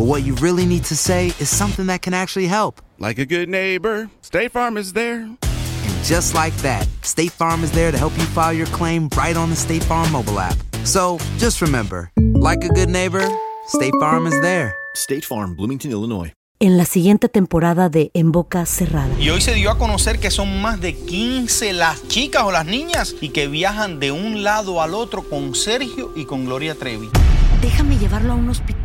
but what you really need to say is something that can actually help. Like a good neighbor, State Farm is there. And just like that, State Farm is there to help you file your claim right on the State Farm mobile app. So just remember, like a good neighbor, State Farm is there. State Farm, Bloomington, Illinois. en la siguiente temporada de En Boca Cerrada. Y hoy se dio a conocer que son más de 15 las chicas o las niñas y que viajan de un lado al otro con Sergio y con Gloria Trevi. Déjame llevarlo a un hospital,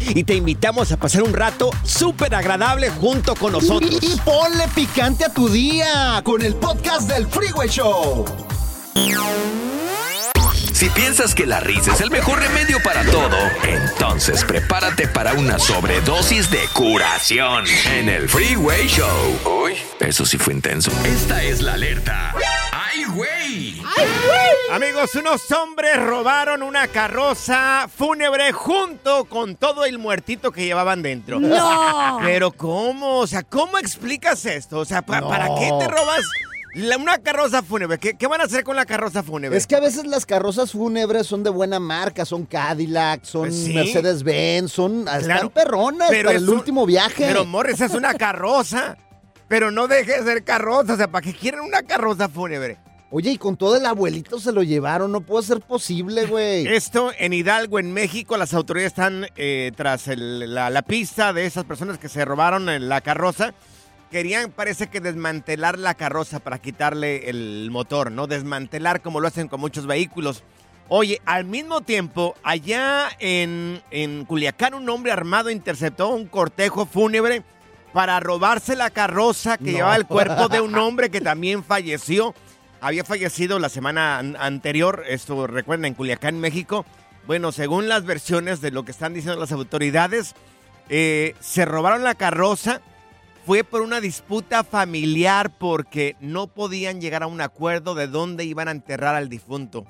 y te invitamos a pasar un rato súper agradable junto con nosotros. Y, y ponle picante a tu día con el podcast del Freeway Show. Si piensas que la risa es el mejor remedio para todo, entonces prepárate para una sobredosis de curación en el Freeway Show. Uy, eso sí fue intenso. Esta es la alerta. ¡Ay, güey! Amigos, unos hombres robaron una carroza fúnebre junto con todo el muertito que llevaban dentro. ¡No! Pero ¿cómo? O sea, ¿cómo explicas esto? O sea, ¿pa- No. ¿para qué te robas la- una carroza fúnebre? ¿Qué, qué van a hacer con la carroza fúnebre? Es que a veces las carrozas fúnebres son de buena marca, son Cadillac, son Pues sí. Mercedes-Benz, son están Claro, perronas pero para es el un- último viaje. Pero Morris es una carroza. Pero no deje de ser carroza. O sea, ¿para qué quieren una carroza fúnebre? Oye, y con todo el abuelito se lo llevaron, no puede ser posible, güey. Esto en Hidalgo, en México, las autoridades están eh, tras el- la, la pista de esas personas que se robaron en la carroza. Querían, parece que desmantelar la carroza para quitarle el motor, ¿no? Desmantelar como lo hacen con muchos vehículos. Oye, al mismo tiempo, allá en, en Culiacán, un hombre armado interceptó un cortejo fúnebre para robarse la carroza que No. llevaba el cuerpo de un hombre que también falleció. Había fallecido la semana an- anterior, esto recuerden, en Culiacán, México. Bueno, según las versiones de lo que están diciendo las autoridades, eh, se robaron la carroza. Fue por una disputa familiar porque no podían llegar a un acuerdo de dónde iban a enterrar al difunto.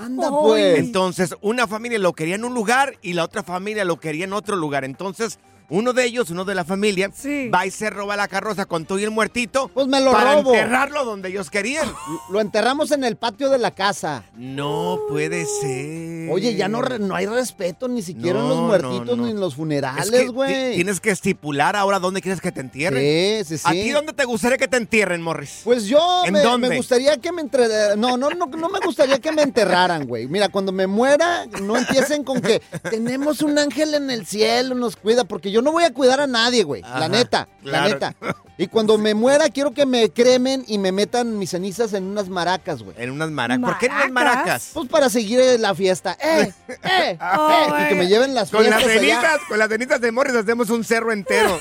Anda, pues. Entonces, una familia lo quería en un lugar y la otra familia lo quería en otro lugar. Entonces, uno de ellos, uno de la familia, va y se roba la carroza con todo y el muertito. Pues me lo para robo. enterrarlo donde ellos querían. Lo enterramos en el patio de la casa. No puede ser. Oye, ya no, no hay respeto ni siquiera en los muertitos no, no. ni en los Es funerales, güey. Tienes que estipular ahora dónde quieres que te entierren. Sí, sí, ¿A sí. ti dónde te gustaría que te entierren, Morris? Pues yo ¿En me, dónde? me gustaría que me entre... No, no, no, no me gustaría que me enterraran, güey. Mira, cuando me muera, no empiecen con que tenemos un ángel en el cielo, nos cuida, porque yo no voy a cuidar a nadie, güey. Ajá, La neta, la neta. Y cuando me muera, quiero que me cremen y me metan mis cenizas en unas maracas, güey. En unas maracas. ¿Por qué en unas maracas? Pues para seguir eh, la fiesta. ¡Eh! ¡Eh! ¡Eh! Y que me lleven las Con las allá. cenizas, con las cenizas de Morris hacemos un cerro entero.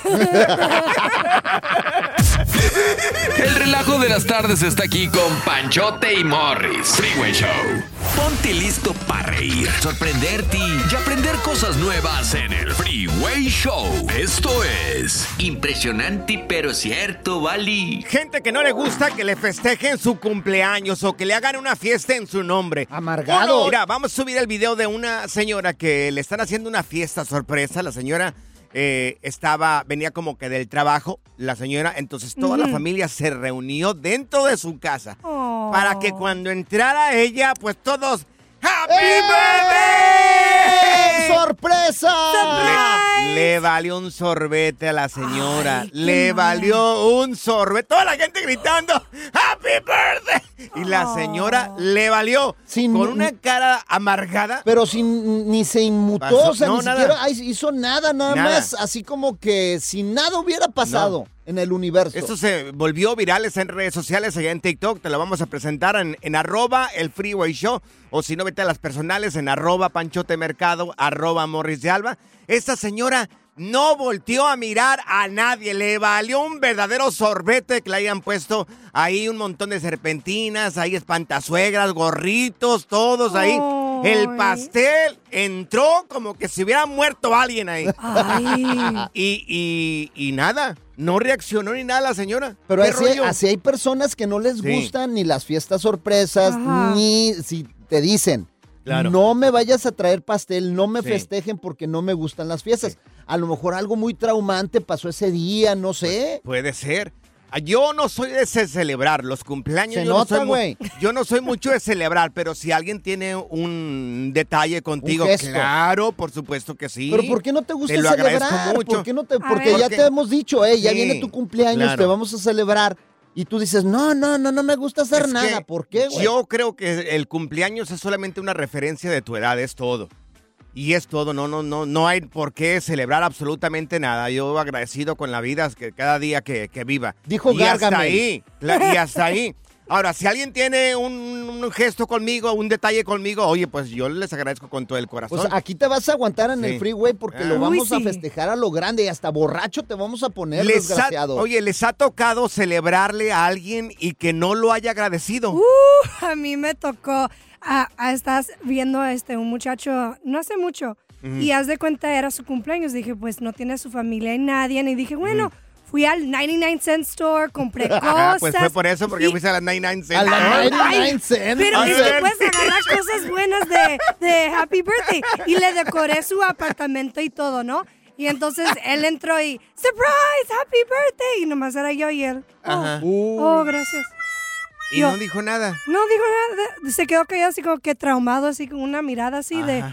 El relajo de las tardes está aquí con Panchote y Morris. Freeway Show. Ponte listo para reír, sorprenderte y aprender cosas nuevas en el Freeway Show. Esto es impresionante pero cierto, Bali. Gente que no le gusta que le festejen su cumpleaños o que le hagan una fiesta en su nombre. Amargado. Mira, vamos a subir el video de una señora que le están haciendo una fiesta sorpresa. La señora eh, estaba, venía como que del trabajo, la señora, entonces toda la familia se reunió dentro de su casa para que cuando entrara ella, pues todos ¡Happy birthday! ¡Sorpresa! Le, le valió un sorbete a la señora. le valió un sorbete. Toda la gente gritando ¡Happy birthday! Y la señora le valió. con una cara amargada. Pero sin, ni se inmutó, Pasó- o sea, no, ni nada. siquiera hizo nada, nada, Nada. más, así como que si nada hubiera pasado en el universo. Esto se volvió viral en redes sociales, allá en TikTok. Te lo vamos a presentar en, en arroba el Freeway Show. O si no, vete a las personales en arroba Panchote Mercado, arroba Morris de Alba. Esta señora no volteó a mirar a nadie. Le valió un verdadero sorbete que le hayan puesto ahí un montón de serpentinas, ahí espantazuegras, gorritos, todos ahí. El pastel entró como que si hubiera muerto alguien ahí. Ay. Y, y, y nada, no reaccionó ni nada la señora. Pero ¿Qué así, hay personas que no les Sí. gustan ni las fiestas sorpresas, Ajá. ni si te dicen, Claro. no me vayas a traer pastel, no me Sí. festejen porque no me gustan las fiestas. A lo mejor algo muy traumante pasó ese día, no sé. Puede ser. Ah, Yo no soy de ce- celebrar los cumpleaños. Se yo, no nota, soy mu- güey. yo no soy mucho de celebrar, pero si alguien tiene un detalle contigo, claro, por supuesto que sí. Pero ¿por qué no te gusta Te lo agradezco celebrar? mucho. ¿Por qué no te- porque ver. ya Porque- te hemos dicho, eh, ya Sí, viene tu cumpleaños, claro. te vamos a celebrar. Y tú dices, no, no, no, no me gusta hacer Es nada. ¿Por qué, güey? Yo creo que el cumpleaños es solamente una referencia de tu edad, es todo. Y es todo, no, no, no, no hay por qué celebrar absolutamente nada. Yo agradecido con la vida que cada día que, que viva. Dijo y hasta ahí, la- y hasta ahí. Ahora, si alguien tiene un, un gesto conmigo, un detalle conmigo, oye, pues yo les agradezco con todo el corazón. Pues aquí te vas a aguantar en Sí. el freeway porque Ah. lo Uy, vamos a festejar a lo grande y hasta borracho te vamos a poner, Les ha- desgraciado. oye, les ha tocado celebrarle a alguien y que no lo haya agradecido. Uh, a mí me tocó. Ah, ah, estás viendo a este, un muchacho no hace mucho. Y haz de cuenta, era su cumpleaños. Dije, pues no tiene a su familia y nadie. Y dije, bueno, fui al 99 cent store, compré cosas. pues fue por eso, porque y- fuiste a las 99 cents. A las Ay, 99 cents. Pero A es que puedes agarrar cosas buenas de, de Happy Birthday. Y le decoré su apartamento y todo, ¿no? Y entonces él entró y, ¡Surprise! ¡Happy Birthday! Y nomás era yo y él. Oh, Ajá. oh, gracias. Y Yo- no dijo nada. No dijo nada. Se quedó callado así como que traumado, así con una mirada así de,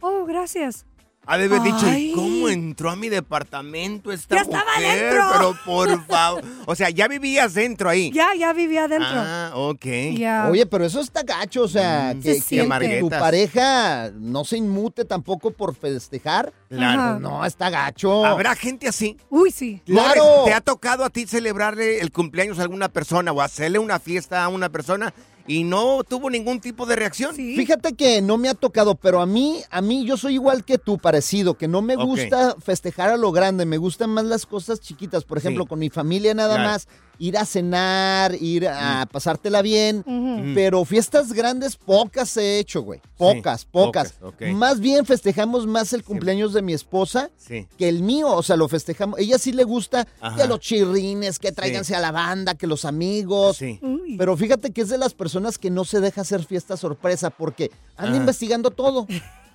oh, gracias. Ha de haber dicho, Ay. ¿y cómo entró a mi departamento esta Ya estaba mujer? dentro. Pero por favor. O sea, ya vivías dentro ahí. Ya, ya vivía adentro. Ah, ok. Ya. Oye, pero eso está gacho, o sea, Mm, que, Se que- siente. que tu pareja no se inmute tampoco por festejar. Claro. Ajá. No, está gacho. ¿Habrá gente así? Uy, sí. Claro. ¿Te ha tocado a ti celebrarle el cumpleaños a alguna persona o hacerle una fiesta a una persona y no tuvo ningún tipo de reacción? Sí. Fíjate que no me ha tocado, pero a mí, a mí yo soy igual que tú, parecido, que no me gusta festejar a lo grande, me gustan más las cosas chiquitas, por ejemplo, Sí. con mi familia nada Claro. más, ir a cenar, ir a pasártela bien, Ujú. pero fiestas grandes pocas he hecho, güey, pocas, pocas. Más bien festejamos más el cumpleaños de mi esposa Sí. que el mío, o sea, lo festejamos, ella sí le gusta Ajá. que los chirrines, que tráiganse a la banda, que los amigos, pero fíjate que es de las personas que no se deja hacer fiesta sorpresa porque anda Ajá. investigando todo.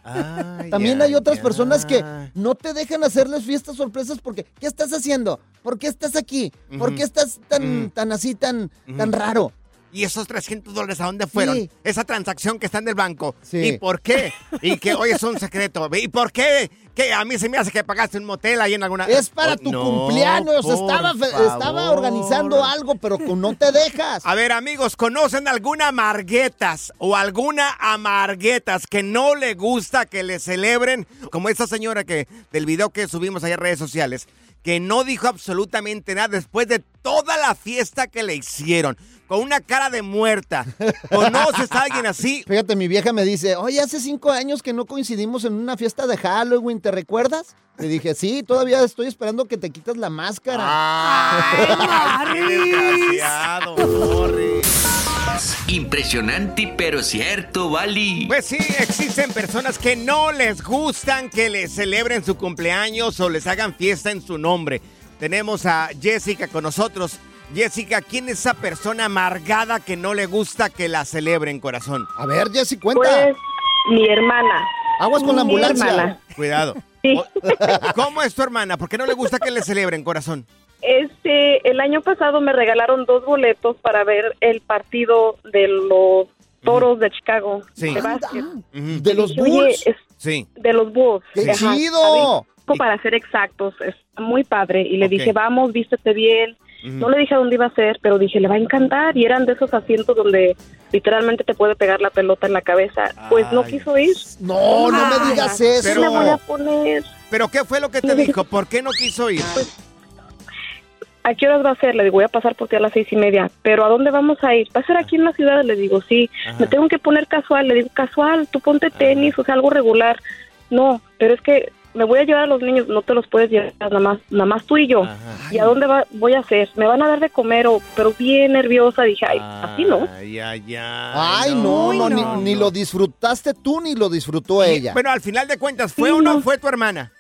Ay, También hay otras personas que no te dejan hacerles fiestas sorpresas porque ¿qué estás haciendo? ¿Por qué estás aquí? ¿Por qué estás tan Ujú. tan así tan tan raro? ¿Y esos 300 dólares a dónde fueron? Sí. Esa transacción que está en el banco. Sí. ¿Y por qué? Y que hoy es un secreto. ¿Y por qué? Que a mí se me hace que pagaste un motel ahí en alguna... Es para Oh, tu no, cumpleaños, estaba estaba organizando algo, pero no te dejas. A ver, amigos, ¿conocen alguna amarguetas o alguna amarguetas que no le gusta que le celebren? Como esa señora que del video que subimos ahí en redes sociales, que no dijo absolutamente nada después de toda la fiesta que le hicieron, con una cara de muerta. ¿Conoces a alguien así? Fíjate, mi vieja me dice, oye, hace cinco años que no coincidimos en una fiesta de Halloween, ¿te recuerdas? Le dije, sí, todavía estoy esperando que te quites la máscara. ¡Ay, qué Impresionante, pero cierto, Bali. Pues sí, existen personas que no les gustan que les celebren su cumpleaños o les hagan fiesta en su nombre. Tenemos a Jessica con nosotros. Jessica, ¿quién es esa persona amargada que no le gusta que la celebren, corazón? A ver, Jessy, cuenta. Pues mi hermana. Aguas con la ambulancia. hermana. Cuidado. Sí. ¿Cómo es tu hermana? ¿Por qué no le gusta que le celebren, corazón? Este, el año pasado me regalaron dos boletos para ver el partido de los Toros de Chicago Sí. de básquet. ¿De los Dije, "Oye, Bulls? es- Sí. de los Bulls. ¡Qué Ajá, chido! Para ser exactos, es muy padre. Y le dije, vamos, vístete bien. No le dije a dónde iba a ser, pero dije, le va a encantar. Y eran de esos asientos donde literalmente te puede pegar la pelota en la cabeza. Pues no quiso ir. No, no me digas eso. ¿Qué le voy a poner? ¿Pero qué fue lo que te dijo? ¿Por qué no quiso ir? ¿A qué horas va a ser? Le digo, voy a pasar por ti a las seis y media. ¿Pero a dónde vamos a ir? ¿Va a ser aquí en la ciudad? Le digo, sí. Me tengo que poner casual. Le digo, casual, tú ponte tenis, o sea, algo regular. No, pero es que me voy a llevar a los niños, no te los puedes llevar nada más, nada más tú y yo. ¿Y a dónde va, voy a hacer? ¿Me van a dar de comer o, pero bien nerviosa? Dije, ay, así no. Ay, ay, ay. Ay, no, no, ni, ni lo disfrutaste tú ni lo disfrutó ella. Bueno, al final de cuentas, ¿fue o no fue tu hermana?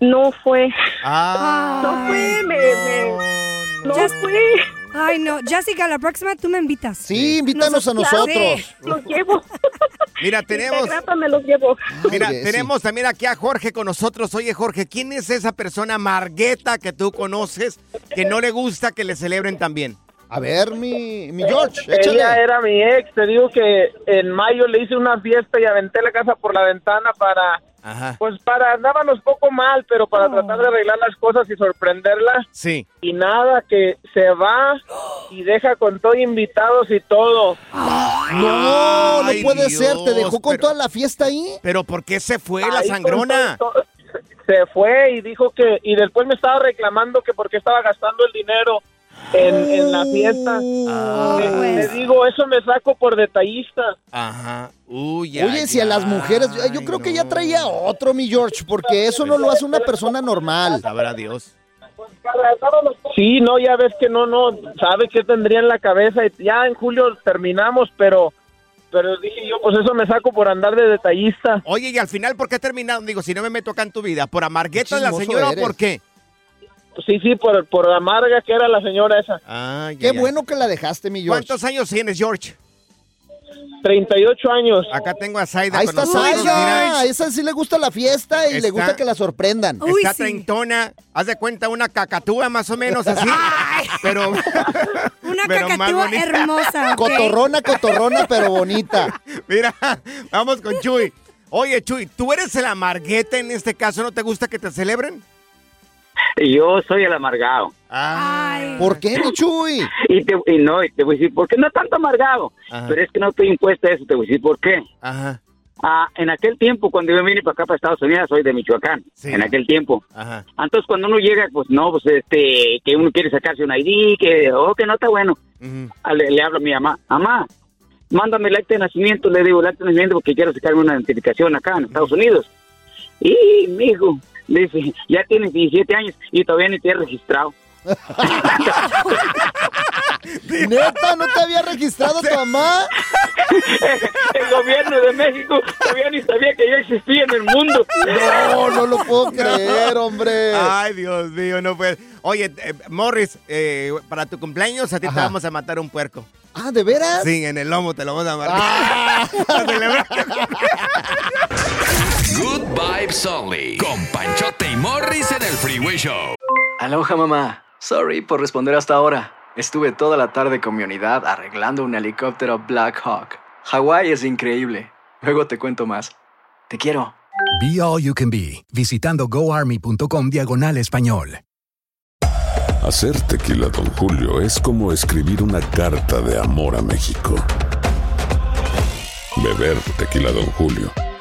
No fue. Ah. No fue, me, me- no fue. Ay, no. Jessica, la próxima tú me invitas. Sí, invítanos a nosotros. Los llevo. Mira, tenemos. Grata me los llevo. Mira, tenemos también aquí a Jorge con nosotros. Oye, Jorge, ¿quién es esa persona margueta que tú conoces que no le gusta que le celebren también? A ver, mi, mi George, Ella échale. era mi ex, te digo que en mayo le hice una fiesta y aventé la casa por la ventana para, Ajá. pues para, andábamos poco mal, pero para tratar de arreglar las cosas y sorprenderla. Sí. Y nada, que se va y deja con todo invitados y todo. No, no Ay, puede Dios, ser. ¿Te dejó con pero- toda la fiesta ahí? Pero ¿por qué se fue la Ahí sangrona? todo- todo- se fue y dijo que, y después me estaba reclamando que porque estaba gastando el dinero en, en la fiesta. Ah. Le- le digo, eso me saco por detallista. Ajá. Uy, Oye, si a las mujeres, yo- yo creo que ya traía otro, mi George, porque eso no lo hace una persona normal. Sabrá Dios. Sí, no, ya ves que no, no, sabe qué tendría en la cabeza. y Ya en julio terminamos, pero, pero dije yo, pues eso me saco por andar de detallista. Oye, y al final, ¿por qué terminaron? Digo, si no me meto acá en tu vida, ¿por amargueta de la señora o por qué? Sí, sí, por, por amarga que era la señora esa. Ay, Qué bueno que la dejaste, mi George. ¿Cuántos años tienes, George? 38 años. Acá tengo a Zaida Ahí con está nosotros. A esa sí le gusta la fiesta y le gusta que la sorprendan. Uy, Está sí. treintona, haz de cuenta una cacatúa más o menos así, pero Una Pero cacatúa hermosa. ¿ok? Cotorrona, cotorrona, pero bonita. mira, vamos con Chuy. Oye, Chuy, ¿tú eres el amarguete en este caso? ¿No te gusta que te celebren? Yo soy el amargado. Ay. ¿Por qué, mi Chuy? Y, te, y no, y te voy a decir, ¿por qué no tanto amargado? Ajá. Pero es que no estoy impuesta a eso, te voy a decir por qué. Ajá, Ah, en aquel tiempo, cuando yo vine para acá, para Estados Unidos, soy de Michoacán, Sí. en aquel tiempo. ajá. Entonces, cuando uno llega, pues no, pues este, que uno quiere sacarse un ID, que, oh, que no está bueno. Ah, Le, le hablo a mi mamá, mamá, mándame el acta de nacimiento, le digo el acta de nacimiento porque quiero sacarme una identificación acá en Estados Unidos. Y, mijo, dice, ya tienes 17 años y todavía ni te he registrado. Neta, ¿no te había registrado tu mamá? el gobierno de México todavía ni sabía que yo existía en el mundo. No, no lo puedo creer, hombre. Ay, Dios mío, no puede. Oye, eh, Morris, eh, para tu cumpleaños a ti te vamos a matar un puerco. Ah, ¿de veras? Sí, en el lomo te lo vamos a matar. Ah. Good Vibes Only. Con Panchote y Morris en el Freeway Show. Aloha mamá. Sorry por responder hasta ahora. Estuve toda la tarde con mi unidad arreglando un helicóptero Black Hawk. Hawái es increíble. Luego te cuento más. Te quiero. Be All You Can Be, visitando goarmy.com diagonal español. Hacer tequila, Don Julio, es como escribir una carta de amor a México. Beber tequila, Don Julio,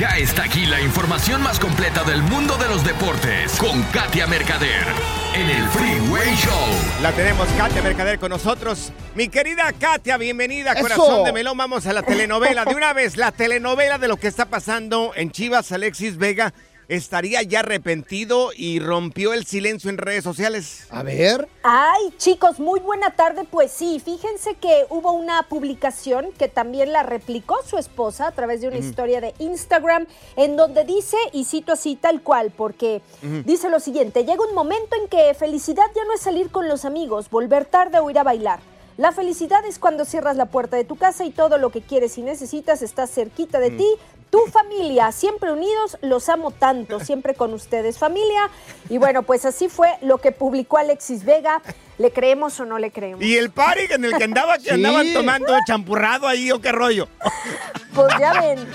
Ya está aquí la información más completa del mundo de los deportes con Katia Mercader en el Freeway Show. La tenemos Katia Mercader con nosotros. Mi querida Katia, bienvenida, Eso. corazón de melón. Vamos a la telenovela. De una vez, la telenovela de lo que está pasando en Chivas. Alexis Vega estaría ya arrepentido y rompió el silencio en redes sociales. A ver. Ay, chicos, muy buena tarde. Pues sí, fíjense que hubo una publicación que también la replicó su esposa a través de una historia de Instagram, en donde dice, y cito así tal cual, porque dice lo siguiente, llega un momento en que felicidad ya no es salir con los amigos, volver tarde o ir a bailar. La felicidad es cuando cierras la puerta de tu casa y todo lo que quieres y necesitas está cerquita de Mm. ti. Tu familia, siempre unidos, los amo tanto, siempre con ustedes, familia. Y bueno, pues así fue lo que publicó Alexis Vega. ¿Le creemos o no le creemos? Y el party en el que andaba, que Sí. andaban tomando champurrado ahí o qué rollo. Pues ya ven.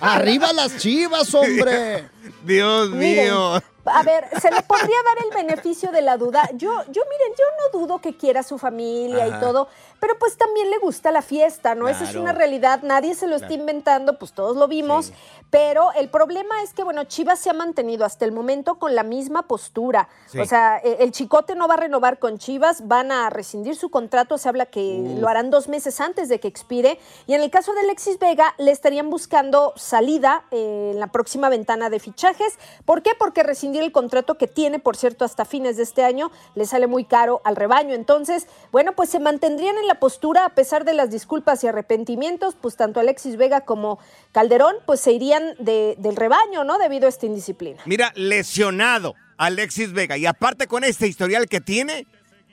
Arriba las chivas, hombre. Dios Miren, mío. A ver, se le podría dar el beneficio de la duda. Yo, yo miren, yo no dudo que quiera su familia Ajá. y todo, pero pues también le gusta la fiesta, ¿no? Esa es una realidad, nadie se lo está inventando, pues todos lo vimos, pero el problema es que, bueno, Chivas se ha mantenido hasta el momento con la misma postura. Sí. O sea, eh, el Chicote no va a renovar con Chivas, van a rescindir su contrato, se habla que lo harán dos meses antes de que expire, y en el caso de Alexis Vega, le estarían buscando salida eh, en la próxima ventana de fichajes. ¿Por qué? Porque rescindir el contrato que tiene, por cierto, hasta fines de este año, le sale muy caro al rebaño. Entonces, bueno, pues se mantendrían en la postura a pesar de las disculpas y arrepentimientos, pues tanto Alexis Vega como Calderón, pues se irían de- del rebaño, ¿no? Debido a esta indisciplina. Mira, lesionado Alexis Vega. Y aparte con este historial que tiene,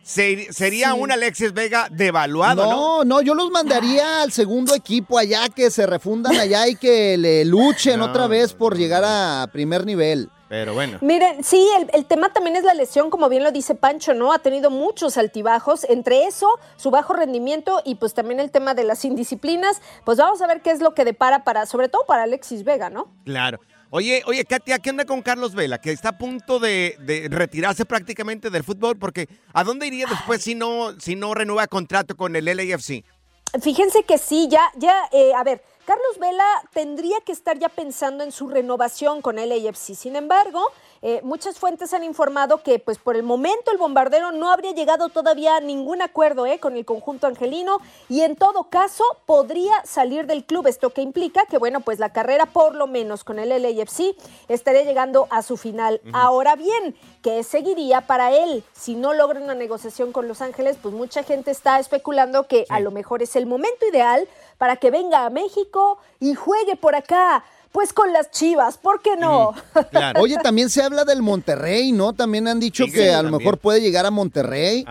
se- sería Sí. un Alexis Vega devaluado, ¿no? No, no, yo los mandaría al segundo equipo allá, que se refundan allá y que le luchen No, otra vez por llegar a primer nivel. Pero bueno. Miren, sí, el, el tema también es la lesión, como bien lo dice Pancho, ¿no? Ha tenido muchos altibajos, entre eso, su bajo rendimiento y pues también el tema de las indisciplinas. Pues vamos a ver qué es lo que depara para, sobre todo para Alexis Vega, ¿no? Claro. Oye, oye, Katia, ¿qué onda con Carlos Vela? Que está a punto de, de retirarse prácticamente del fútbol, porque ¿a dónde iría después si no, si no renueva contrato con el LAFC? Fíjense que sí, ya, ya, eh, a ver, Carlos Vela tendría que estar ya pensando en su renovación con el AFC. Sin embargo, eh, muchas fuentes han informado que, pues, por el momento el bombardero no habría llegado todavía a ningún acuerdo eh, con el conjunto angelino y, en todo caso, podría salir del club. Esto que implica que, bueno, pues la carrera, por lo menos con el LAFC, estaría llegando a su final. Ahora bien, ¿qué seguiría para él? Si no logra una negociación con Los Ángeles, pues mucha gente está especulando que a lo mejor es el momento ideal para que venga a México y juegue por acá. Pues con las chivas, ¿por qué no? Oye, también se habla del Monterrey, ¿no? También han dicho Sí, que sí, a lo mejor puede llegar a Monterrey.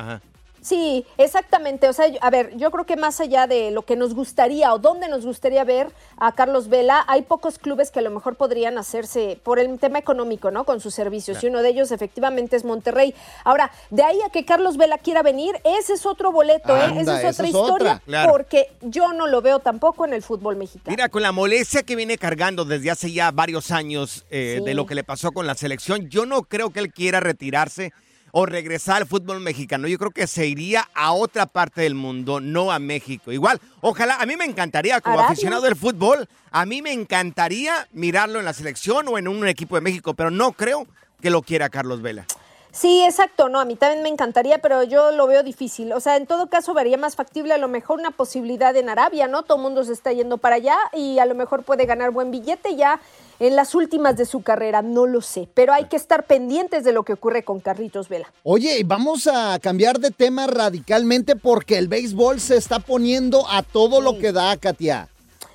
Sí, exactamente. O sea, yo- a ver, yo creo que más allá de lo que nos gustaría o dónde nos gustaría ver a Carlos Vela, hay pocos clubes que a lo mejor podrían hacerse por el tema económico, ¿no? Con sus servicios. Y uno de ellos efectivamente es Monterrey. Ahora, de ahí a que Carlos Vela quiera venir, ese es otro boleto, ¿eh? Esa es otra es historia. otra. Claro. Porque yo no lo veo tampoco en el fútbol mexicano. Mira, con la molestia que viene cargando desde hace ya varios años eh, Sí. de lo que le pasó con la selección, yo no creo que él quiera retirarse o regresar al fútbol mexicano. Yo creo que se iría a otra parte del mundo, no a México. Igual, ojalá, a mí me encantaría, como Arabia. aficionado del fútbol, a mí me encantaría mirarlo en la selección o en un equipo de México, pero no creo que lo quiera Carlos Vela. Sí, exacto, no, a mí también me encantaría, pero yo lo veo difícil. O sea, en todo caso vería más factible a lo mejor una posibilidad en Arabia, ¿no? Todo el mundo se está yendo para allá y a lo mejor puede ganar buen billete ya en las últimas de su carrera, no lo sé. Pero hay que estar pendientes de lo que ocurre con Carlitos Vela. Oye, vamos a cambiar de tema radicalmente porque el béisbol se está poniendo a todo lo que da, Katia.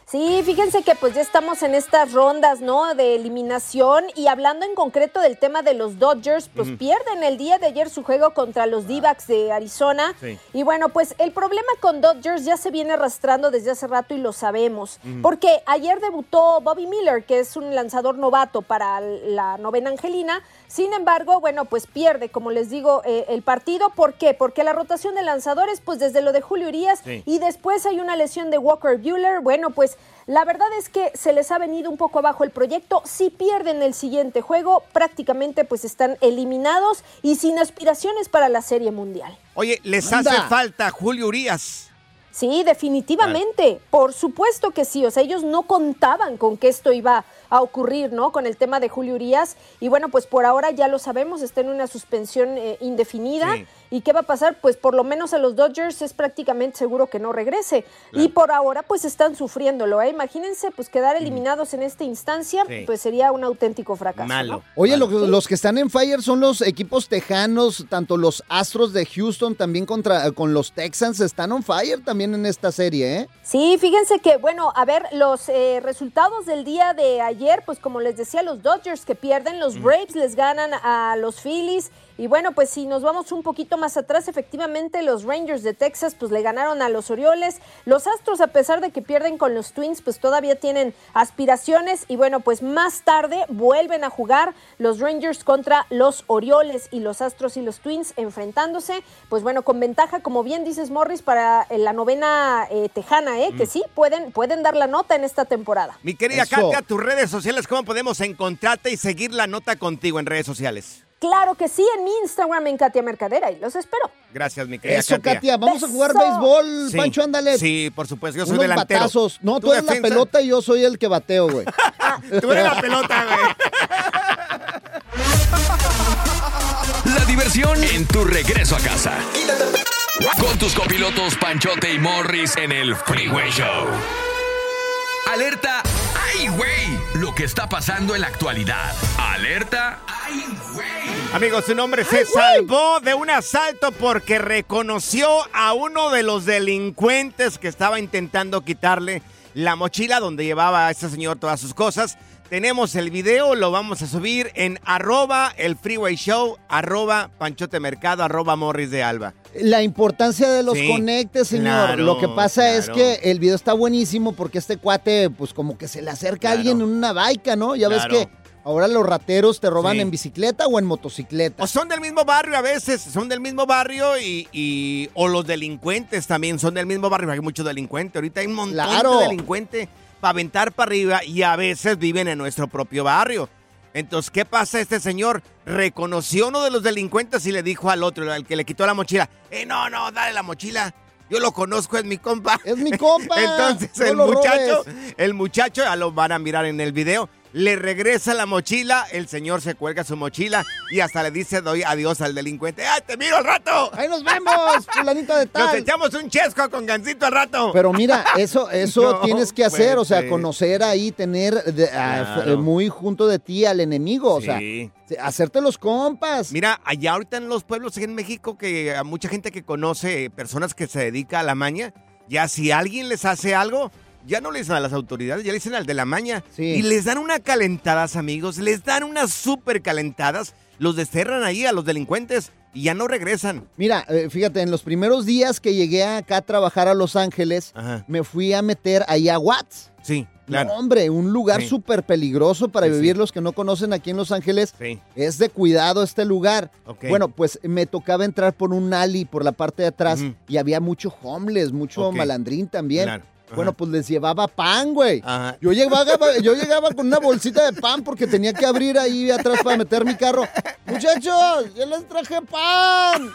Sí, fíjense que pues ya estamos en estas rondas, ¿no? De eliminación y hablando en concreto del tema de los Dodgers, pues pierden el día de ayer su juego contra los D-backs de Arizona. Sí. Y bueno, pues el problema con Dodgers ya se viene arrastrando desde hace rato y lo sabemos. Porque ayer debutó Bobby Miller, que es un lanzador novato para la novena Angelina. Sin embargo, bueno, pues pierde, como les digo, eh, el partido. ¿Por qué? Porque la rotación de lanzadores, pues desde lo de Julio Urias Sí. y después hay una lesión de Walker Bueller. Bueno, pues la verdad es que se les ha venido un poco abajo el proyecto. Si pierden el siguiente juego, prácticamente pues están eliminados y sin aspiraciones para la Serie Mundial. Oye, les Anda. hace falta Julio Urias. Sí, definitivamente. Por supuesto que sí. O sea, ellos no contaban con que esto iba a ocurrir, ¿no? Con el tema de Julio Urias. Y bueno, pues por ahora ya lo sabemos, está en una suspensión eh, indefinida. Sí. ¿Y qué va a pasar? Pues por lo menos a los Dodgers es prácticamente seguro que no regrese. Y por ahora pues están sufriéndolo, ¿eh? Imagínense pues quedar eliminados en esta instancia, Sí. pues sería un auténtico fracaso. ¿no? Oye, lo- los que están en fire son los equipos tejanos, tanto los Astros de Houston también contra con los Texans están on fire también en esta serie, ¿eh? Sí, fíjense que, bueno, a ver, los eh, resultados del día de ayer, pues como les decía, los Dodgers que pierden, los Braves les ganan a los Phillies. Y bueno, pues si nos vamos un poquito más atrás, efectivamente los Rangers de Texas pues le ganaron a los Orioles. Los Astros, a pesar de que pierden con los Twins, pues todavía tienen aspiraciones. Y bueno, pues más tarde vuelven a jugar los Rangers contra los Orioles y los Astros y los Twins enfrentándose. Pues bueno, con ventaja, como bien dices Morris, para eh, la novena eh, tejana, ¿eh? Que Mm. sí, pueden, pueden dar la nota en esta temporada. Mi querida Eso. Katia, tus redes sociales, ¿cómo podemos encontrarte y seguir la nota contigo en redes sociales? Claro que sí, en mi Instagram en Katia Mercadera y los espero. Gracias, mi querida Eso, Katia. Katia, vamos a jugar béisbol, Sí, Pancho, ándale. Sí, por supuesto, yo soy Unos delantero. batazos. No, tú, eres la pelota y yo soy el que bateo, güey. Tú eres la pelota, güey. La diversión en tu regreso a casa. Con tus copilotos Panchote y Morris en el Freeway Show. Alerta, ¡ay, güey! Lo que está pasando en la actualidad. Alerta, ¡ay, güey! Amigos, su nombre se salvó de un asalto porque reconoció a uno de los delincuentes que estaba intentando quitarle la mochila donde llevaba a este señor todas sus cosas. Tenemos el video, lo vamos a subir en arroba el freeway show, arroba panchote mercado, arroba morris de alba. La importancia de los Sí, conectes, señor. claro, Lo que pasa es que el video está buenísimo porque este cuate, pues como que se le acerca a alguien en una baica, ¿no? Ya ves que ahora los rateros te roban Sí. en bicicleta o en motocicleta. O son del mismo barrio a veces, son del mismo barrio y, y- o los delincuentes también son del mismo barrio. Hay muchos delincuentes, ahorita hay un montón Claro. de delincuentes para aventar para arriba y a veces viven en nuestro propio barrio. Entonces, ¿qué pasa? Este señor reconoció a uno de los delincuentes y le dijo al otro, al que le quitó la mochila, eh, no, no, dale la mochila. Yo lo conozco, es mi compa. Es mi compa. Entonces no el muchacho, robes. el muchacho, ya lo van a mirar en el video, le regresa la mochila, el señor se cuelga su mochila y hasta le dice doy adiós al delincuente. ¡Ah, te miro al rato! ¡Ahí nos vemos, fulanito de tal! Nos echamos un chesco con gancito al rato. Pero mira, eso, eso No tienes que hacer, o sea, puede ser. conocer ahí, tener de- Claro. f- muy junto de ti al enemigo, o sea, hacerte los compas. Mira, allá ahorita en los pueblos en México, que a mucha gente que conoce, eh, personas que se dedica a la maña, ya si alguien les hace algo, ya no le dicen a las autoridades, ya le dicen al de la maña. Y les dan una calentadas, amigos, les dan unas súper calentadas, los desterran ahí a los delincuentes y ya no regresan. Mira, eh, fíjate, en los primeros días que llegué acá a trabajar a Los Ángeles, me fui a meter ahí a Watts. Sí, claro. No, hombre, un lugar Sí. súper peligroso para Sí, sí. vivir. Los que no conocen aquí en Los Ángeles, Sí. es de cuidado este lugar. Bueno, pues me tocaba entrar por un alley por la parte de atrás y había mucho homeless, mucho malandrín también. Claro. Ajá. Bueno, pues les llevaba pan, güey. Yo llegaba, yo llegaba con una bolsita de pan porque tenía que abrir ahí atrás para meter mi carro. Muchachos, yo les traje pan.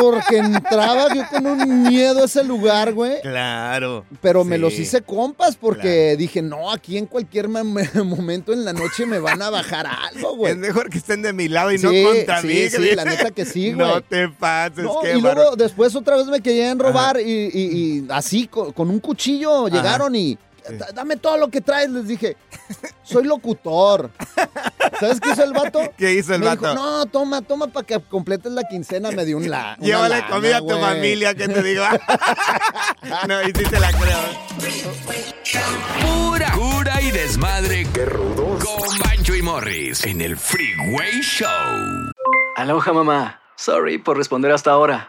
Porque entraba yo con un miedo a ese lugar, güey. Claro. Pero me los hice compas porque dije, no, aquí en cualquier momento en la noche me van a bajar algo, güey. Es mejor que estén de mi lado y no contra sí, mí. sí, la neta que sí, güey. No te pases, No, qué y luego después otra vez me querían robar y, y- y así co- con, un cuchillo llegaron y "Da- dame todo lo que traes. Les dije, soy locutor. ¿Sabes qué hizo el vato? ¿Qué hizo el Me dijo, vato? no, toma, toma para que completes la quincena. Me dio un la. Llévale lana, comida a tu familia, ¿qué te digo? no, y sí te la creo. Pura cura y desmadre. Qué rudos. Con Bancho y Morris en el Freeway Show. Aloha mamá. Sorry por responder hasta ahora.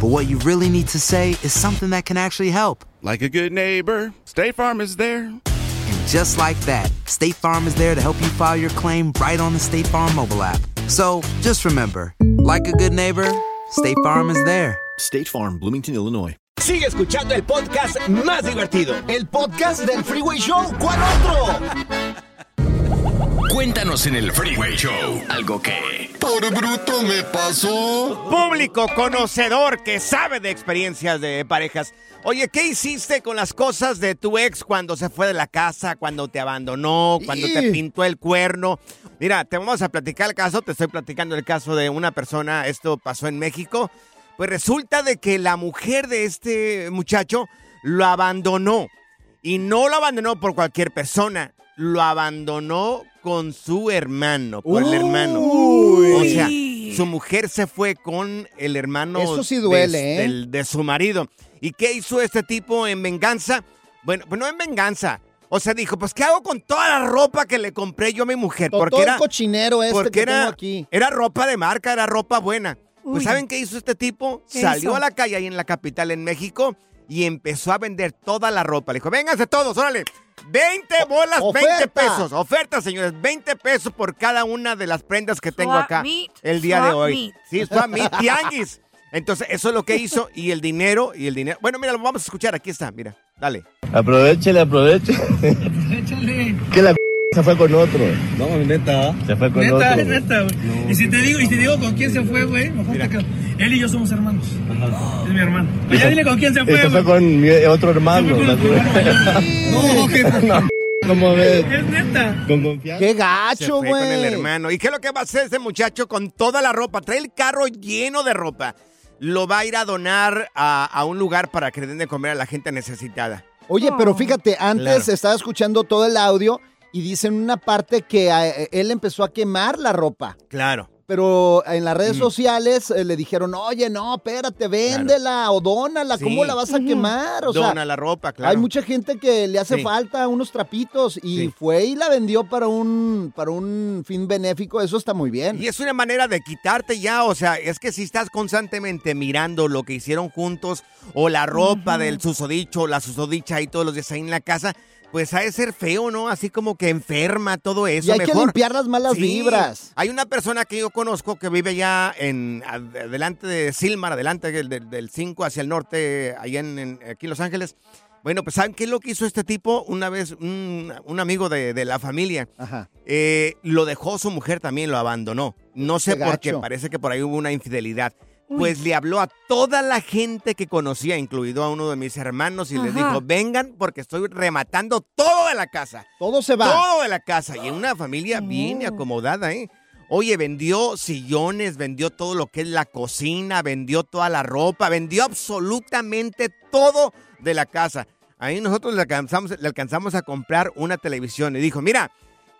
but what you really need to say is something that can actually help. Like a good neighbor, State Farm is there. And just like that, State Farm is there to help you file your claim right on the State Farm mobile app. So just remember, like a good neighbor, State Farm is there. State Farm, Bloomington, Illinois. Sigue escuchando el podcast más divertido. El podcast del Freeway Show. ¿Cuál otro? Cuéntanos en el Freeway Show algo que... Por bruto me pasó. Público conocedor que sabe de experiencias de parejas. Oye, ¿qué hiciste con las cosas de tu ex cuando se fue de la casa, cuando te abandonó, cuando te pintó el cuerno? Mira, te vamos a platicar el caso, te estoy platicando el caso de una persona, esto pasó en México. Pues resulta de que la mujer de este muchacho lo abandonó. Y no lo abandonó por cualquier persona, lo abandonó con su hermano, por el hermano. O sea, su mujer se fue con el hermano Eso sí duele, de, ¿eh? del- de su marido. ¿Y qué hizo este tipo en venganza? Bueno, pues no en venganza. O sea, dijo, pues ¿qué hago con toda la ropa que le compré yo a mi mujer? Todo Porque el era, cochinero este porque que era, tengo aquí. era ropa de marca, era ropa buena. Pues Uy. ¿saben qué hizo este tipo? ¿Qué Salió hizo? a la calle ahí en la capital, en México, y empezó a vender toda la ropa. Le dijo, vénganse todos, órale. 20 bolas, 20 oferta. pesos. Oferta, señores. 20 pesos por cada una de las prendas que tengo Swap acá meet, el día de hoy. meet. Sí, swap meet, tianguis. Entonces, eso es lo que hizo. Y el dinero, y el dinero. Bueno, mira, lo vamos a escuchar. Aquí está, mira. Dale. Aprovechele, aproveche. que la se fue con otro. No, neta. Se fue con Neta, otro. neta, güey. Y si te digo, y si te digo con quién se fue, güey, mejor te quedo. Él y yo somos hermanos. Es mi hermano. Y Pero ya dile con quién se fue, se fue güey. con mi otro hermano. No, que No, ¿Cómo ves? es neta. Con confianza. ¡Qué gacho, fue con el güey! hermano. ¿Y qué es lo que va a hacer ese muchacho con toda la ropa? Trae el carro lleno de ropa. Lo va a ir a donar a, a un lugar para que le den de comer a la gente necesitada. Oye, pero fíjate, antes Claro. estaba escuchando todo el audio y dice en una parte que él empezó a quemar la ropa. Claro. Pero en las redes Mm. sociales eh, le dijeron, oye, no, espérate, véndela o dónala, ¿cómo Sí. la vas a quemar? O Dona sea, la ropa, claro. hay mucha gente que le hace Sí. falta unos trapitos y Sí. fue y la vendió para un, para un fin benéfico, eso está muy bien. Y es una manera de quitarte ya, o sea, es que si estás constantemente mirando lo que hicieron juntos o la ropa del susodicho la susodicha ahí todos los días ahí en la casa, pues ha de ser feo, ¿no? Así como que enferma todo eso. y hay que limpiar las malas Sí. vibras. Hay una persona que yo conozco que vive ya en ad- adelante de Silmar, adelante del, del- del 5 hacia el norte, allá en, en- aquí en Los Ángeles. Bueno, pues ¿saben qué es lo que hizo este tipo? Una vez un, un amigo de, de la familia eh, lo dejó su mujer también, lo abandonó. No sé por qué, parece que por ahí hubo una infidelidad. Pues le habló a toda la gente que conocía, incluido a uno de mis hermanos, y les Ajá. dijo, vengan porque estoy rematando todo de la casa. Todo se va. Todo de la casa. Y en una familia bien acomodada, ¿eh? Oye, vendió sillones, vendió todo lo que es la cocina, vendió toda la ropa, vendió absolutamente todo de la casa. Ahí nosotros le alcanzamos, le alcanzamos a comprar una televisión y dijo, mira,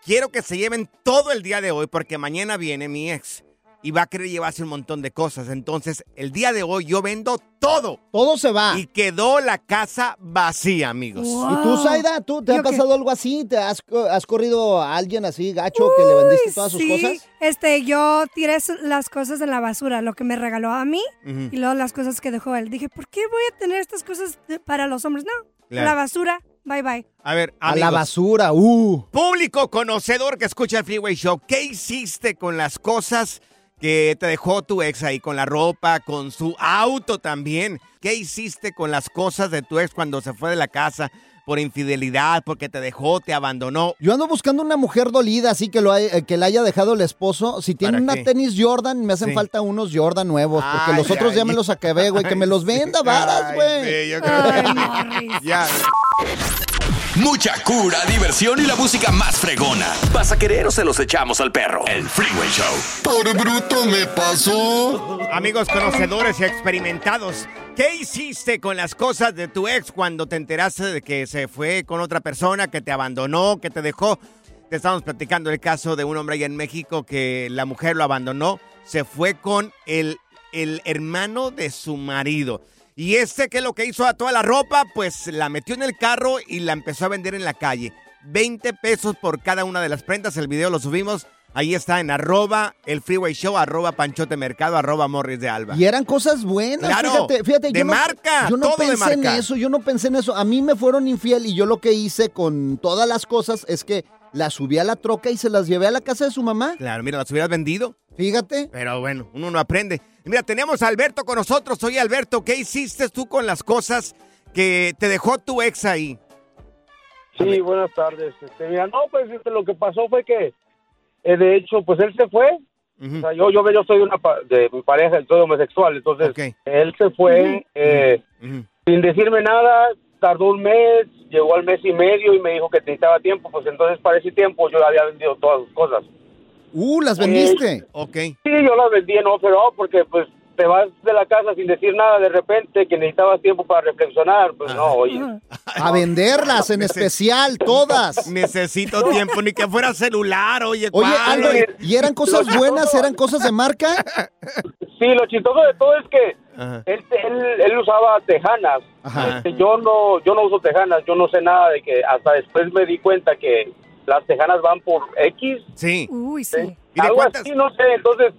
quiero que se lleven todo el día de hoy porque mañana viene mi ex. Y va a querer llevarse un montón de cosas. Entonces, el día de hoy yo vendo todo. Todo se va. Y quedó la casa vacía, amigos. ¿Y tú, Zaida, tú te ha pasado algo así? ¿Te has, has corrido a alguien así, gacho, que le vendiste todas sus sí, cosas? Este, yo tiré las cosas en la basura, lo que me regaló a mí y luego las cosas que dejó él. Dije, ¿por qué voy a tener estas cosas para los hombres? No, Claro. la basura, bye bye. A ver, A la amigos, basura, uh. Público conocedor que escucha el Freeway Show, ¿qué hiciste con las cosas que te dejó tu ex ahí? Con la ropa, con su auto también. ¿Qué hiciste con las cosas de tu ex cuando se fue de la casa por infidelidad, porque te dejó, te abandonó? Yo ando buscando una mujer dolida, así que lo hay- eh, que le haya dejado el esposo. Si tiene ¿Para una qué? tenis Jordan, me hacen Sí. falta unos Jordan nuevos, porque Ay, los otros ya me los acabé, güey. Que me los venda varas, güey. sí, yo creo que- Ya. Mucha cura, diversión y la música más fregona. ¿Vas a querer o se los echamos al perro? El Freeway Show. Por bruto me pasó. Amigos conocedores y experimentados, ¿qué hiciste con las cosas de tu ex cuando te enteraste de que se fue con otra persona, que te abandonó, que te dejó? Te estamos platicando el caso de un hombre allá en México que la mujer lo abandonó, se fue con el, el hermano de su marido. Y este, ¿qué es lo que hizo a toda la ropa? Pues la metió en el carro y la empezó a vender en la calle. 20 pesos por cada una de las prendas. El video lo subimos. Ahí está en arroba el freeway show, arroba panchote mercado, arroba morris de alba. Y eran cosas buenas, Claro, fíjate, fíjate. de yo no, marca, Yo no todo de pensé en eso, yo no pensé en eso. A mí me fueron infiel y yo lo que hice con todas las cosas es que las subí a la troca y se las llevé a la casa de su mamá. Claro, mira, las hubieras vendido. Fíjate. Pero bueno, uno no aprende. Mira, tenemos a Alberto con nosotros. Oye, Alberto, ¿qué hiciste tú con las cosas que te dejó tu ex ahí? Sí, buenas tardes. Este, mira, no, pues este, lo que pasó fue que, eh, de hecho, pues él se fue. O sea, yo, yo, yo soy una pa- de mi pareja, soy homosexual, entonces él se fue eh, sin decirme nada, tardó un mes, llegó al mes y medio y me dijo que necesitaba tiempo, pues entonces para ese tiempo yo había vendido todas sus cosas. Uh, las vendiste. ok. Sí, yo las vendí en offer all porque pues te vas de la casa sin decir nada de repente que necesitabas tiempo para reflexionar, pues no, oye. A venderlas, en especial, todas. Necesito tiempo, ni que fuera celular, oye. Oye. Albert, ¿y eran cosas buenas? ¿Eran cosas de marca? Sí, lo chistoso de todo es que. Él, él, él usaba tejanas. Este, yo no yo no uso tejanas, yo no sé nada de que hasta después me di cuenta que las tejanas van por X. Sí. Uy, sí. Algo así, no sé, entonces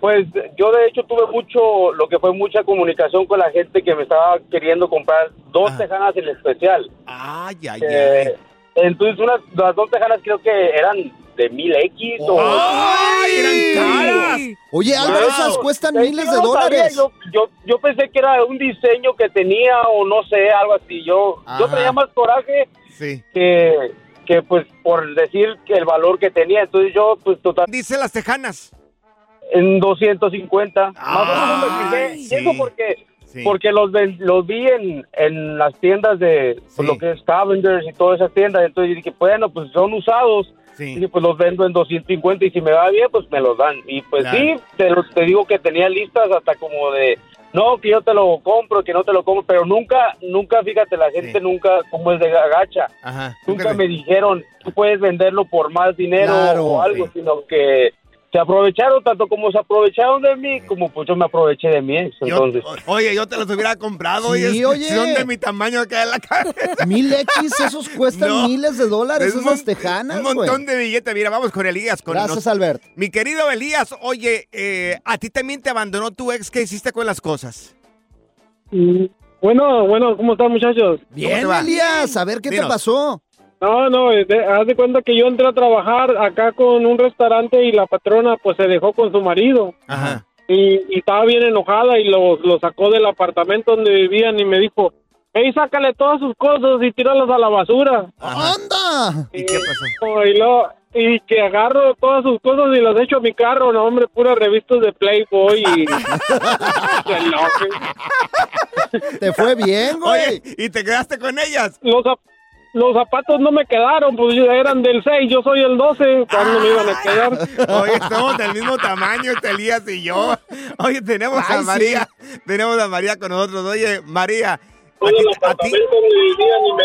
pues yo de hecho tuve mucho, lo que fue mucha comunicación con la gente que me estaba queriendo comprar dos tejanas en especial. Ay, ay, Eh, entonces unas, las dos tejanas creo que eran de mil X o... ¡Ay, eran caras! Oye, Álvaro, esas cuestan miles de yo no sabía, dólares. Yo, yo, yo pensé que era un diseño que tenía o no sé, algo así. Yo, yo traía más coraje Sí. que, que pues por decir que el valor que tenía. Entonces yo pues total... Dice las tejanas. En 250. más o menos me fijé. Y eso porque... Sí. Porque los, los vi en, en las tiendas de pues, lo que es Cavenders y todas esas tiendas. Entonces dije, bueno, pues son usados. Sí. Dije, pues los vendo en 250 y si me va bien, pues me los dan. Y pues Claro. sí, te, te digo que tenía listas hasta como de, no, que yo te lo compro, que no te lo compro, pero nunca, nunca, fíjate, la gente nunca, como es de agacha, Ajá. nunca me dijeron, tú puedes venderlo por más dinero Claro, o algo, sino que se aprovecharon tanto como se aprovecharon de mí, como pues yo me aproveché de mi ex. Yo- Entonces, oye, yo te los hubiera comprado. Sí, oye, oye. Son de mi tamaño acá en la cabeza. Mil X, esos cuestan No. miles de dólares, Es esas tejanas, Un montón de billetes. Mira, vamos con Elías. Con Gracias, Albert. Mi querido Elías, oye, eh, ¿a ti también te abandonó tu ex? ¿Qué hiciste con las cosas? Bueno, bueno, ¿cómo están muchachos? Bien, Elías, a ver qué te pasó. No, no, eh, de- haz de cuenta que yo entré a trabajar acá con un restaurante y la patrona pues se dejó con su marido. Ajá. Y, y estaba bien enojada y lo, lo sacó del apartamento donde vivían y me dijo, hey, sácale todas sus cosas y tíralas a la basura. ¡Anda! ¿Y qué pasó? Y, luego- y que agarro todas sus cosas y las echo a mi carro, no hombre, puras revistas de Playboy y... Te fue bien, güey. Oye, ¿y te quedaste con ellas? Los, los zapatos no me quedaron, pues eran del 6, yo soy el 12, ¿cuándo me iban a quedar? Oye, estamos del mismo tamaño, este Elías y yo. Oye, tenemos Ay, a sí. María. Tenemos a María con nosotros. Oye, María. A ti, a ti-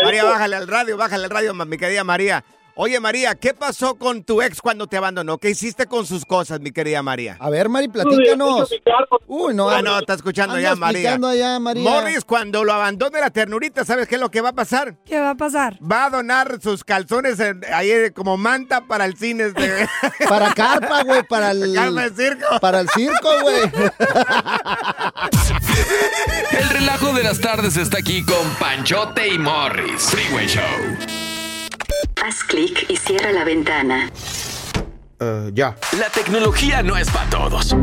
María, bájale al radio, bájale al radio, mi querida María. Oye, María, ¿qué pasó con tu ex cuando te abandonó? ¿Qué hiciste con sus cosas, mi querida María? A ver, Mari, platícanos. Uy, no. Ah, no, está escuchando ya, María. allá, María. Morris, cuando lo abandone la ternurita, ¿sabes qué es lo que va a pasar? ¿Qué va a pasar? Va a donar sus calzones en- ahí como manta para el cine. este. Para carpa, güey, para el... Carpa de circo. Para el circo, güey. El relajo de las tardes está aquí con Panchote y Morris. Freeway Show. Haz clic y cierra la ventana. ya. La tecnología no es para todos.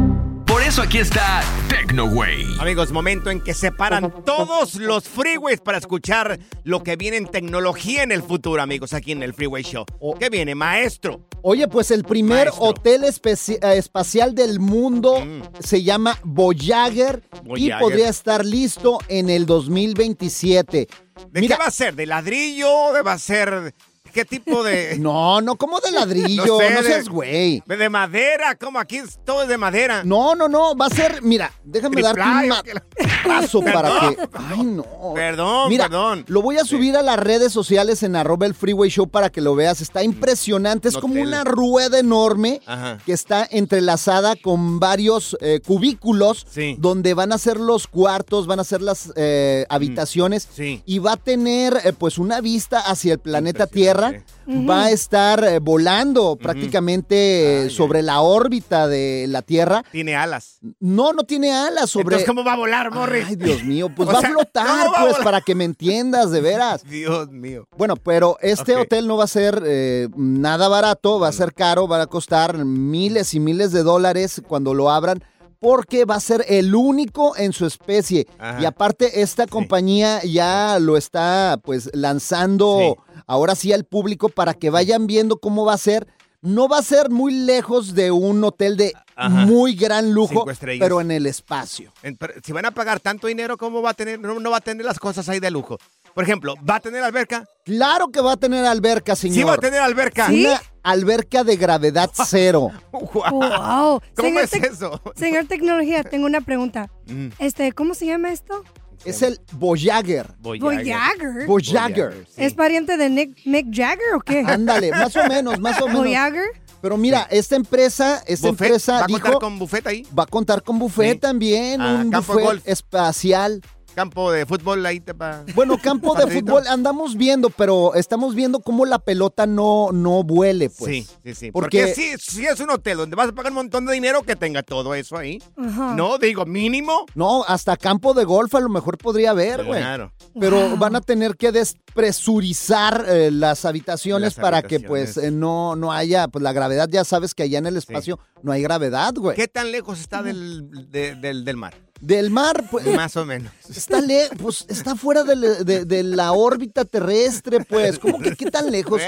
Por eso aquí está TecnoWay. Amigos, momento en que se paran todos los freeways para escuchar lo que viene en tecnología en el futuro, amigos, aquí en el Freeway Show. ¿Qué viene, maestro? Oye, pues el primer hotel especi- eh, espacial del mundo se llama Voyager, y Mm. Podría estar listo en el 2027. ¿De qué va a ser? ¿De ladrillo? ¿De va a ser qué tipo de...? No, no, como de ladrillo, no, sé, seas güey. De, de madera, como aquí es todo es de madera. No, no, no, va a ser, mira, déjame darte Triplay, un qué la- paso para que... Ay, no. Perdón, Mira, perdón. lo voy a subir a las redes sociales en arroba el Freeway Show para que lo veas. Está impresionante, es Un como una rueda enorme Ajá. que está entrelazada con varios eh, cubículos Sí. donde van a ser los cuartos, van a ser las eh, habitaciones Mm. Sí. y va a tener eh, pues una vista hacia el planeta Tierra. Va a estar eh, volando prácticamente eh, sobre la órbita de la Tierra. Tiene alas. No, no tiene alas sobre. Entonces, ¿cómo va a volar, Morris? Ay, Dios mío, pues va sea, a flotar, ¿cómo va a pues, volar? para que me entiendas, de veras. Dios mío. Bueno, pero este hotel no va a ser eh, nada barato, va a ser caro, va a costar miles y miles de dólares cuando lo abran. Porque va a ser el único en su especie. Ajá. Y aparte, esta compañía ya lo está pues lanzando ahora sí al público para que vayan viendo cómo va a ser. No va a ser muy lejos de un hotel de Ajá. muy gran lujo, pero en el espacio. En- pero si van a pagar tanto dinero, ¿cómo va a tener? No, no va a tener las cosas ahí de lujo. Por ejemplo, ¿va a tener alberca? Claro que va a tener alberca, señor. Sí va a tener alberca. Una alberca de gravedad cero. Wow. ¿Cómo Señor es eso? Señor Tecnología, tengo una pregunta. Mm. Este, ¿cómo se llama esto? Es el Voyager. Voyager. Voyager. ¿Es pariente de Nick, Mick Jagger o qué? Ándale, más o menos, más o menos. Voyager. Pero mira, esta empresa, esta Buffet, empresa ¿Va a contar con buffet ahí? va a contar con buffet Sí. también, Ah, un buffet golf. espacial. Campo de fútbol ahí te pa... Bueno, campo de fútbol andamos viendo, pero estamos viendo cómo la pelota no, no vuele, pues. sí, sí, sí. Porque- Porque, si, si es un hotel donde vas a pagar un montón de dinero, que tenga todo eso ahí. Ajá. No, digo, mínimo. No, hasta campo de golf a lo mejor podría haber, güey. Claro. Pero Wow. van a tener que despresurizar eh, las habitaciones Las para que pues eh, no, no haya, pues la gravedad, ya sabes que allá en el espacio no hay gravedad, güey. ¿Qué tan lejos está del, de- del, del mar? Del mar, pues, Más o menos. está le pues está fuera de, la- de- de la órbita terrestre, pues. ¿Cómo que qué tan lejos?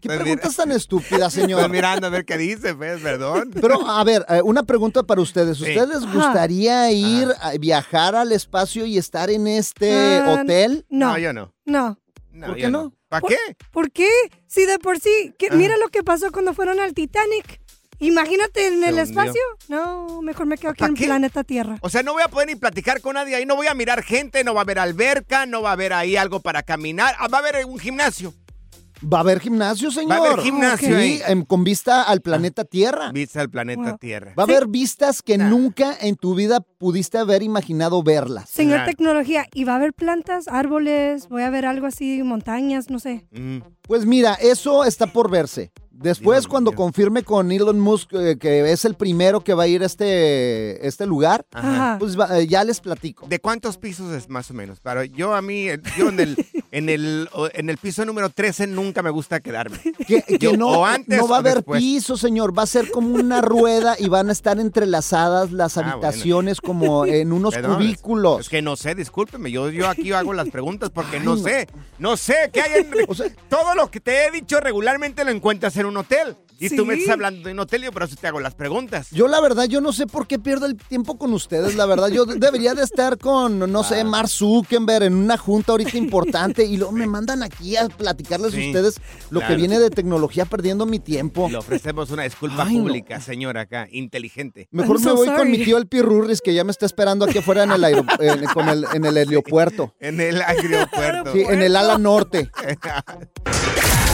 ¿Qué Pues preguntas tan estúpidas, Estoy señor? mirando a ver qué dice, pues, perdón. Pero, a ver, eh, una pregunta para ustedes. Sí. ¿Ustedes les gustaría ir a viajar al espacio y estar en este Ah, hotel? No. No, yo no. No. No, ¿Por yo qué no? ¿Para ¿Por- qué? ¿Por qué? Si de por sí, que- mira lo que pasó cuando fueron al Titanic. Imagínate en el espacio. No, mejor me quedo aquí ¿Pa' en qué? planeta Tierra. O sea, no voy a poder ni platicar con nadie ahí, no voy a mirar gente, no va a haber alberca, no va a haber ahí algo para caminar, ah, va a haber un gimnasio. Va a haber gimnasio, señor. Va a haber gimnasio Sí, con vista al planeta Tierra. Vista al planeta Wow. Tierra. Va a haber vistas que nunca en tu vida pudiste haber imaginado verlas. Señor Claro. Tecnología, ¿y va a haber plantas, árboles? Voy a ver algo así, montañas, no sé. Mm. Pues mira, eso está por verse. Después, Dios cuando confirme con Elon Musk eh, que es el primero que va a ir a este, este lugar, Ajá. pues eh, ya les platico. ¿De cuántos pisos es más o menos? Para yo a mí, eh, yo en el, en el, en el piso número 13 nunca me gusta quedarme. Que, que Yo- no, o antes no va a haber después. piso, señor. Va a ser como una rueda y van a estar entrelazadas las Ah, bueno. habitaciones como en unos Perdón, cubículos. Es que no sé, discúlpeme, yo, yo aquí hago las preguntas porque Ay, no no. sé, no sé qué hay en... O sea- todo lo que te he dicho regularmente lo encuentras en un hotel. Y tú me estás hablando de un hotel yo por eso te hago las preguntas. Yo la verdad, yo no sé por qué pierdo el tiempo con ustedes, la verdad. Yo debería de estar con, no Ah. sé, Mark Zuckerberg en una junta ahorita importante y luego me mandan aquí a platicarles a ustedes lo que viene de tecnología perdiendo mi tiempo. Le ofrecemos una disculpa Ay, no. pública, señora acá, inteligente. Mejor me voy con mi tío el Pirurris que ya me está esperando aquí afuera en el, aero- en, con el, en el aeropuerto. En el aeropuerto. Sí, en el ala norte.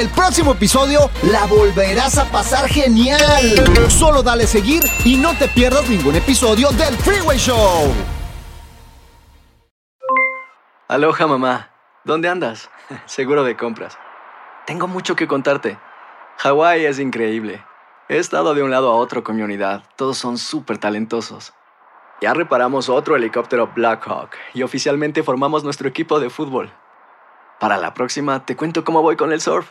el próximo episodio la volverás a pasar genial. Solo dale seguir y no te pierdas ningún episodio del Freeway Show. Aloha mamá, ¿dónde andas? Seguro de compras. Tengo mucho que contarte. Hawái es increíble. He estado de un lado a otro con mi unidad. Todos son súper talentosos. Ya reparamos otro helicóptero Blackhawk y oficialmente formamos nuestro equipo de fútbol. Para la próxima te cuento cómo voy con el surf